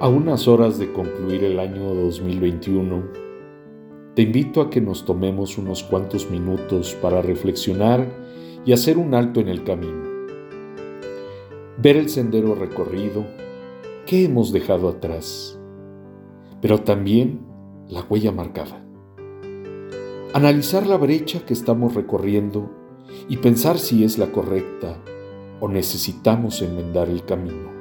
A unas horas de concluir el año 2021, te invito a que nos tomemos unos cuantos minutos para reflexionar y hacer un alto en el camino. Ver el sendero recorrido, qué hemos dejado atrás, pero también la huella marcada. Analizar la brecha que estamos recorriendo y pensar si es la correcta o necesitamos enmendar el camino.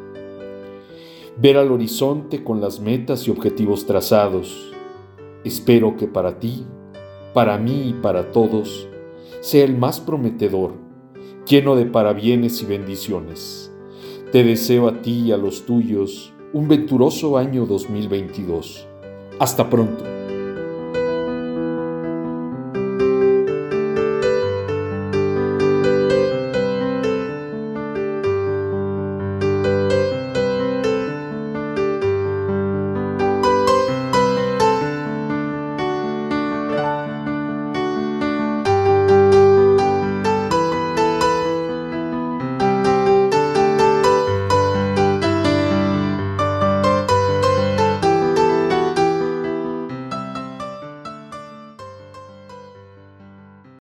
Ver al horizonte con las metas y objetivos trazados. Espero que para ti, para mí y para todos sea el más prometedor, lleno de parabienes y bendiciones. Te deseo a ti y a los tuyos un venturoso año 2022. Hasta pronto.